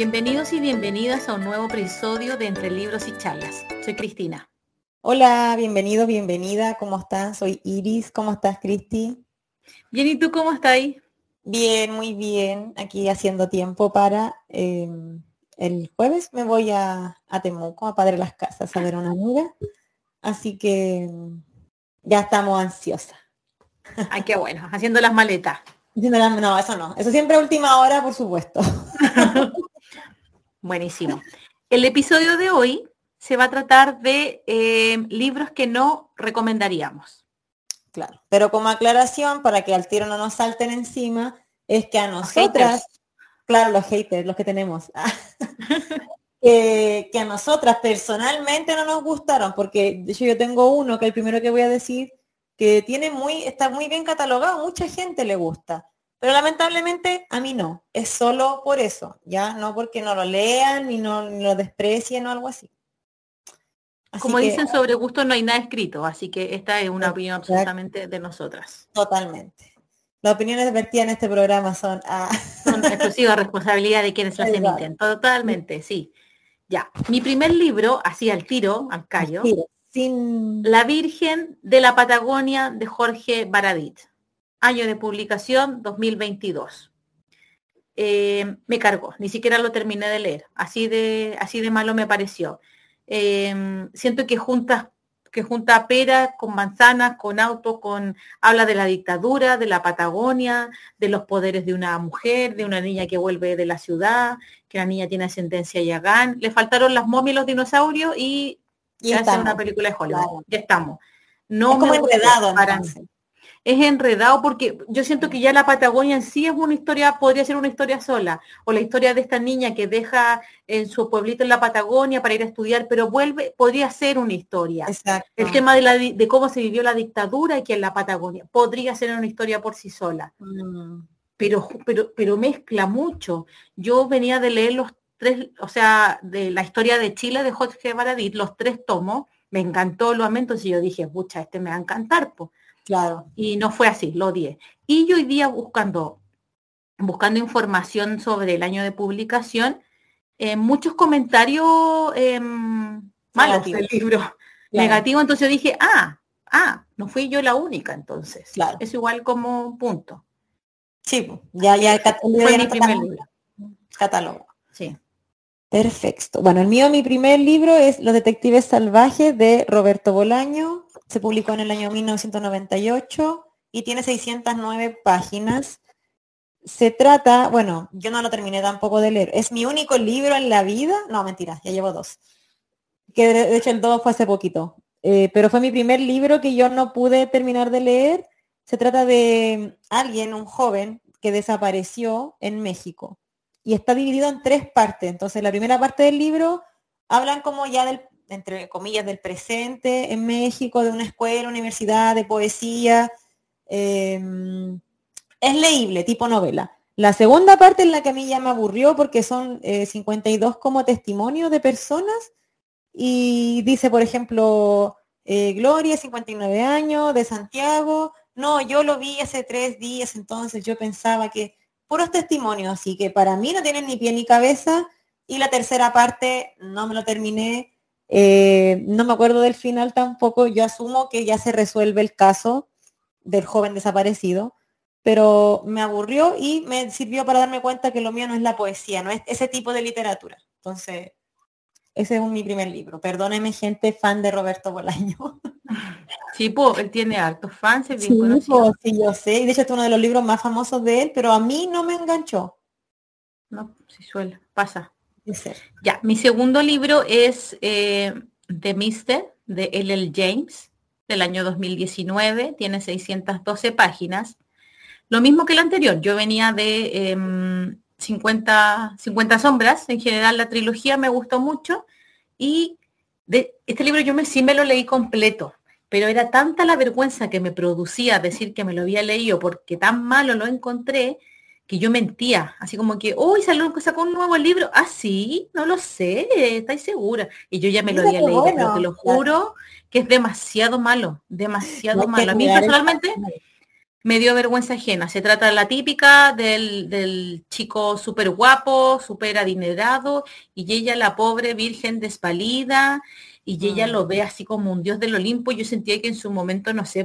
Bienvenidos y bienvenidas a un nuevo episodio de Entre Libros y Charlas. Soy Cristina. Hola, bienvenido, bienvenida. ¿Cómo estás? Soy Iris. ¿Cómo estás, Cristi? Bien, ¿y tú cómo estás ahí? Bien, muy bien. Aquí haciendo tiempo para em, el jueves me voy a, a, Temuco, a Padre Las Casas, a ver una amiga. Así que em, ya estamos ansiosas. Ay, qué bueno, haciendo las maletas. No, eso no. Eso siempre última hora, por supuesto. Buenísimo. El episodio de hoy se va a tratar de eh, libros que no recomendaríamos. Claro, pero como aclaración, para que al tiro no nos salten encima, es que a nosotras, claro, los haters, los que tenemos, que a nosotras personalmente no nos gustaron, porque de hecho yo tengo uno, que el primero que voy a decir, que tiene muy, está muy bien catalogado, mucha gente le gusta. Pero lamentablemente a mí no, es solo por eso, ya no porque no lo lean ni no lo desprecien o algo así. Como dicen sobre gusto no hay nada escrito, así que esta es una opinión absolutamente de nosotras. Totalmente. Las opiniones vertidas en este programa son, ah. son exclusiva responsabilidad de quienes las emiten. Totalmente, sí. Ya. Mi primer libro, así al tiro, al callo, sin... La Virgen de la Patagonia de Jorge Baradit año de publicación 2022. Eh, me cargó, ni siquiera lo terminé de leer, así de, así de malo me pareció. Eh, siento que junta, que junta pera con manzana, con auto, con habla de la dictadura, de la Patagonia, de los poderes de una mujer, de una niña que vuelve de la ciudad, que la niña tiene ascendencia yagán. Le faltaron las momias y los dinosaurios y, ya hace una película de Hollywood. Ya estamos. No me enredado, es enredado porque yo siento que ya la Patagonia en sí es una historia, podría ser una historia sola, o la historia de esta niña que deja en su pueblito en la Patagonia para ir a estudiar, pero vuelve, podría ser una historia. Exacto. El tema de, la, de cómo se vivió la dictadura aquí en la Patagonia, podría ser una historia por sí sola. Mm. Pero, pero, pero mezcla mucho. Yo venía de leer los tres, o sea, de la historia de Chile de Jorge Baradit, los tres tomos, me encantó, lo amé, entonces yo dije, pucha, este me va a encantar, pues Claro. Y no fue así, lo odié. Y yo hoy día buscando, buscando información sobre el año de publicación, eh, muchos comentarios em, malos del libro, negativo, entonces yo dije, ah, ah, no fui yo la única entonces. Claro. Es igual como punto. Sí, ya, ya el fue mi primer libro. Catálogo. Sí. Perfecto. Bueno, el mío, mi primer libro es Los Detectives Salvajes de Roberto Bolaño. Se publicó en el año 1998 y tiene 609 páginas. Se trata, bueno, yo no lo terminé tampoco de leer. Es mi único libro en la vida. No, mentira, ya llevo dos. Que de hecho el dos fue hace poquito. Eh, pero fue mi primer libro que yo no pude terminar de leer. Se trata de alguien, un joven, que desapareció en México. Y está dividido en tres partes. Entonces, la primera parte del libro hablan como ya del entre comillas, del presente en México, de una escuela, universidad, de poesía. Em, es leíble, tipo novela. La segunda parte es la que a mí ya me aburrió porque son 52 eh, como testimonios de personas y dice, por ejemplo, eh, Gloria, 59 años, de Santiago. No, yo lo vi hace tres días, entonces yo pensaba que puros testimonios, así que para mí no tienen ni pie ni cabeza. Y la tercera parte no me lo terminé eh, no me acuerdo del final tampoco. Yo asumo que ya se resuelve el caso del joven desaparecido, pero me aburrió y me sirvió para darme cuenta que lo mío no es la poesía, no es ese tipo de literatura. Entonces, ese es mi primer libro. Perdóneme gente fan de Roberto Bolaño. Sí, pues él tiene hartos fans, es bien sí, yo sé. Y de hecho es uno de los libros más famosos de él, pero a mí no me enganchó. No, si suele, pasa. Ya, mi segundo libro es eh, The Mister de L.L. James del año 2019, tiene 612 páginas. Lo mismo que el anterior, yo venía de 50, em, 50 sombras, en general la trilogía me gustó mucho y de este libro yo me, sí me lo leí completo, pero era tanta la vergüenza que me producía decir que me lo había leído porque tan malo lo encontré que yo mentía, así como que, uy, salió, sacó un nuevo libro, ah, sí, no lo sé, ¿estáis segura? Y yo ya me lo había leído, pero te lo juro que es demasiado malo, demasiado malo. A mí personalmente, me dio vergüenza ajena. Se trata de la típica del, chico súper guapo, súper adinerado, y ella la pobre virgen despalida, y ella lo ve así como un dios del Olimpo. Yo sentía que en su momento, no sé,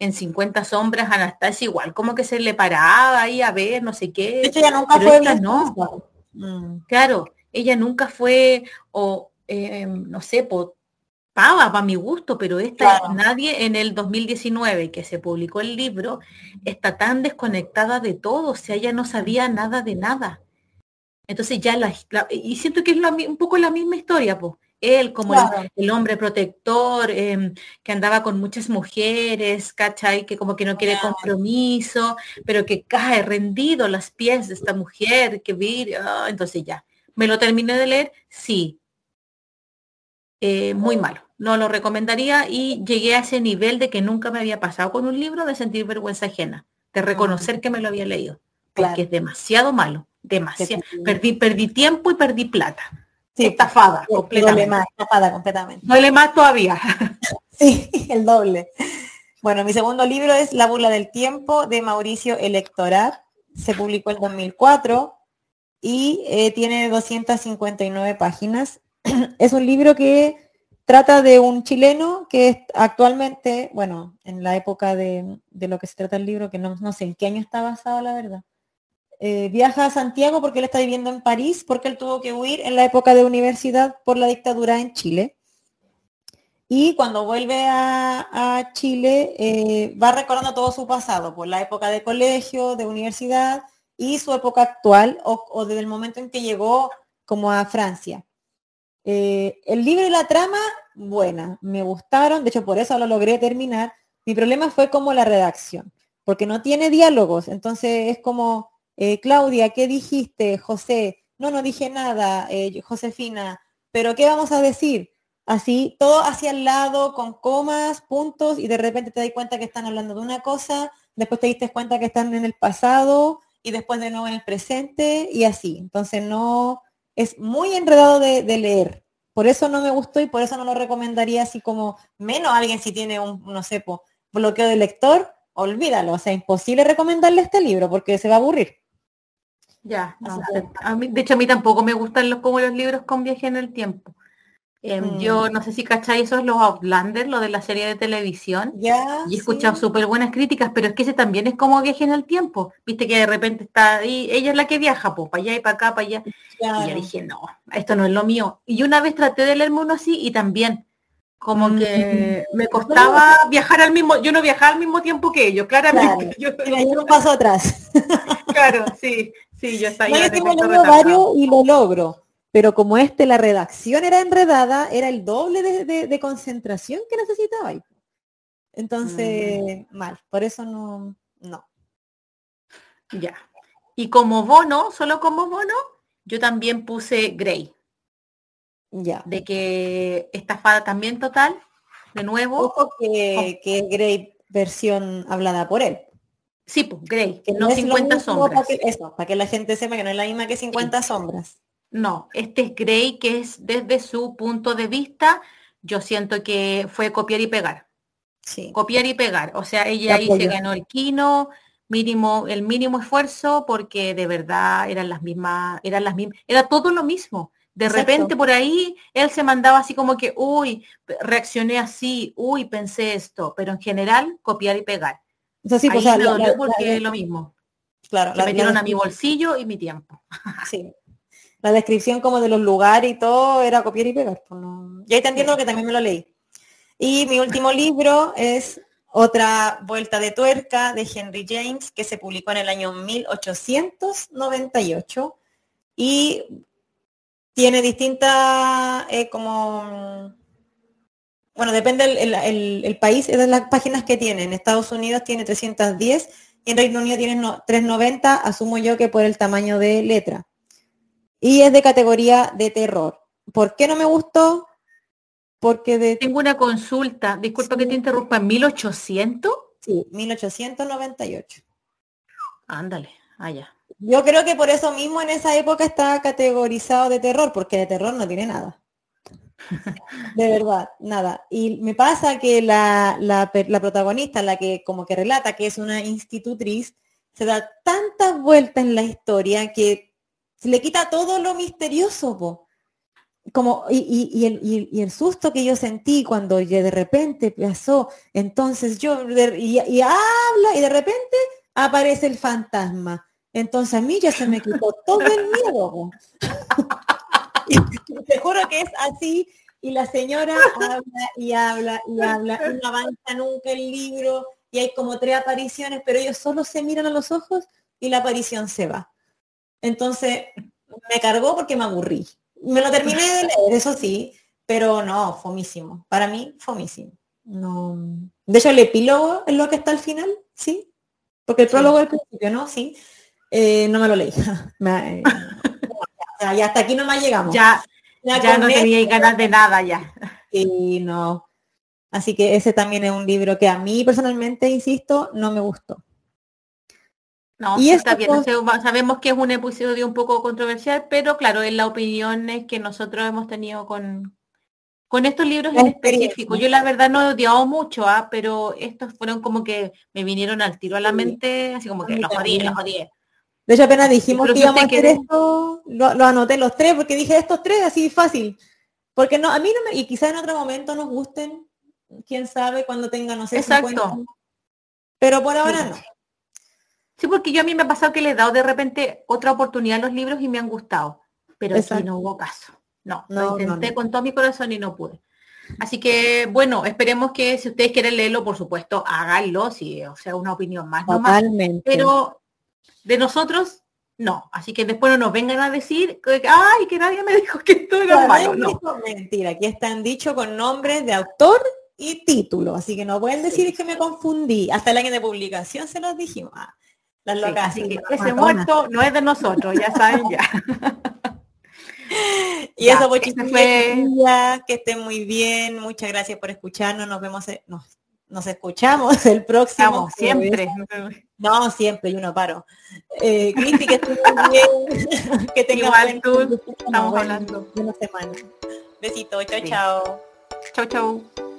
en 50 sombras Anastasia igual, como que se le paraba ahí a ver, no sé qué. ella nunca fue no. Mm. Claro, ella nunca fue, o eh, no sé, po, pava para mi gusto, pero esta nadie en el 2019 que se publicó el libro está tan desconectada de todo, o sea, ella no sabía nada de nada. Entonces ya la, y siento que es un poco la misma historia, pues. Él como el, hombre protector, em, que andaba con muchas mujeres, ¿cachai? Que como que no quiere compromiso, pero que cae rendido las pies de esta mujer, que vi, ah, entonces ya. ¿Me lo terminé de leer? Sí. Eh, muy malo. No lo recomendaría y llegué a ese nivel de que nunca me había pasado con un libro de sentir vergüenza ajena, de reconocer ah. que me lo había leído. Porque es demasiado malo. Demasiado. Perdí, perdí tiempo y perdí plata. Sí, estafada, completamente. más, estafada completamente. Duele más todavía. sí, el doble. Bueno, mi segundo libro es La burla del tiempo de Mauricio Electoral. Se publicó en 2004 y eh, tiene 259 páginas. es un libro que trata de un chileno que actualmente, bueno, en la época de, lo que se trata el libro, que no, no sé en qué año está basado, la verdad, eh, viaja a Santiago porque él está viviendo en París, porque él tuvo que huir en la época de universidad por la dictadura en Chile. Y cuando vuelve a, Chile, eh, va recordando todo su pasado, por la época de colegio, de universidad y su época actual, o, desde el momento en que llegó como a Francia. Eh, el libro y la trama, buena, me gustaron, de hecho por eso lo logré terminar. Mi problema fue como la redacción, porque no tiene diálogos, entonces es como eh, Claudia, ¿qué dijiste? José, no, no dije nada, eh, Josefina, pero ¿qué vamos a decir? Así, todo hacia el lado, con comas, puntos, y de repente te das cuenta que están hablando de una cosa, después te diste cuenta que están en el pasado, y después de nuevo en el presente, y así. Entonces no, es muy enredado de, leer. Por eso no me gustó y por eso no lo recomendaría así como menos alguien si tiene un, no sé, bloqueo de lector, olvídalo. O sea, imposible recomendarle este libro porque se va a aburrir. Ya, a mí, de hecho a mí tampoco me gustan los como los libros con viaje en el tiempo. Em, yo mm. no sé si cacháis esos los Outlander, lo de la serie de televisión. Ya. Y he escuchado súper buenas críticas, pero es que ese también es como viaje en el tiempo. Viste que de repente está ahí, ella es la que viaja, pues, para allá y para acá, para allá. Y ya dije, no, esto no es lo mío. Y una vez traté de leerme uno así y también como que me costaba viajar al mismo, yo no viajaba al mismo tiempo que ellos, claramente. Yo, yo, un paso atrás. claro, sí, sí, yo estaba y lo logro. Pero como este, la redacción era enredada, era el doble de, concentración que necesitaba. Entonces, mm. mal. Por eso no, no. Ya. Y como bono, solo como bono, yo también puse Grey. Ya. De que estafada también total, de nuevo. Ojo que, que Grey versión hablada por él. Sí, pues Grey, que no, 50 sombras. Para que, eso, para que la gente sepa que no es la misma que 50 sombras. No, este es Grey que es desde su punto de vista, yo siento que fue copiar y pegar. Sí. Copiar y pegar. O sea, ella ahí se ganó el quino, mínimo, el mínimo esfuerzo, porque de verdad eran las mismas, eran las mismas, era todo lo mismo. De repente por ahí él se mandaba así como que, uy, reaccioné así, uy, pensé esto, pero en general copiar y pegar. Eso sí, pues, porque es lo mismo. Claro. Me metieron a mi bolsillo y mi tiempo. Sí. La descripción como de los lugares y todo era copiar y pegar. Pues Y ahí te entiendo que también me lo leí. Y mi último libro es otra vuelta de tuerca de Henry James, que se publicó en el año 1898. Y tiene distintas, eh, como, bueno, depende el, país, es de las páginas que tiene. En Estados Unidos tiene 310 y en Reino Unido tiene 390, asumo yo que por el tamaño de letra. Y es de categoría de terror. ¿Por qué no me gustó? Porque de... Tengo una consulta, disculpa que te interrumpa, ¿1800? Sí, 1898. Ándale, allá. Yo creo que por eso mismo en esa época estaba categorizado de terror, porque de terror no tiene nada. De verdad, nada. Y me pasa que la, la, protagonista, la que como que relata que es una institutriz, se da tantas vueltas en la historia que le quita todo lo misterioso, Como, y, el, susto que yo sentí cuando de repente pasó, entonces yo, y, habla, y de repente aparece el fantasma. Entonces a mí ya se me quitó todo el miedo. Te juro que es así y la señora habla y habla y habla y no avanza nunca el libro y hay como tres apariciones, pero ellos solo se miran a los ojos y la aparición se va. Entonces me cargó porque me aburrí. Me lo terminé de leer, eso sí, pero no, fomísimo. Para mí, fomísimo. No. De hecho, el epílogo es lo que está al final, sí. Porque el prólogo del principio, ¿no? Sí. Eh, no me lo leí. Eh, ya, hasta aquí no me llegamos. Ya, ya, no tenía ganas de nada ya. Y no. Así que ese también es un libro que a mí personalmente, insisto, no me gustó. No, y está bien, sabemos que es un episodio un poco controversial, pero claro, es la opinión que nosotros hemos tenido con, con estos libros en específico. Yo la verdad no he odiado mucho, ¿ah? pero estos fueron como que me vinieron al tiro a la mente, así como que los jodí, los jodí. De hecho, apenas dijimos que íbamos a hacer esto, lo, anoté los tres, porque dije estos tres así fácil. Porque no, a mí no me, y quizá en otro momento nos gusten, quién sabe, cuando tengan, no sé, Exacto. pero por ahora no. Sí, porque yo a mí me ha pasado que le he dado de repente otra oportunidad a los libros y me han gustado, pero aquí no hubo caso. No, no lo intenté con todo mi corazón y no pude. Así que, bueno, esperemos que si ustedes quieren leerlo, por supuesto, háganlo, si, o sea, una opinión más. Totalmente. Pero de nosotros, no. Así que después no nos vengan a decir que, ay, que nadie me dijo que esto era malo. No. Mentira, aquí están dichos con nombres de autor y título. Así que no pueden decir que me confundí. Hasta el año de publicación se los dijimos. Ah, las locas. ese muerto no es de nosotros, ya saben ya. y eso, pues, fue... que estén muy bien. Muchas gracias por escucharnos. Nos vemos, nos escuchamos el próximo. siempre. No, siempre, yo no paro. Eh, Cristi, que estés muy bien. que tengas Igual tú, estamos hablando. Una semana. Besito, chao, chao. Chao, chao.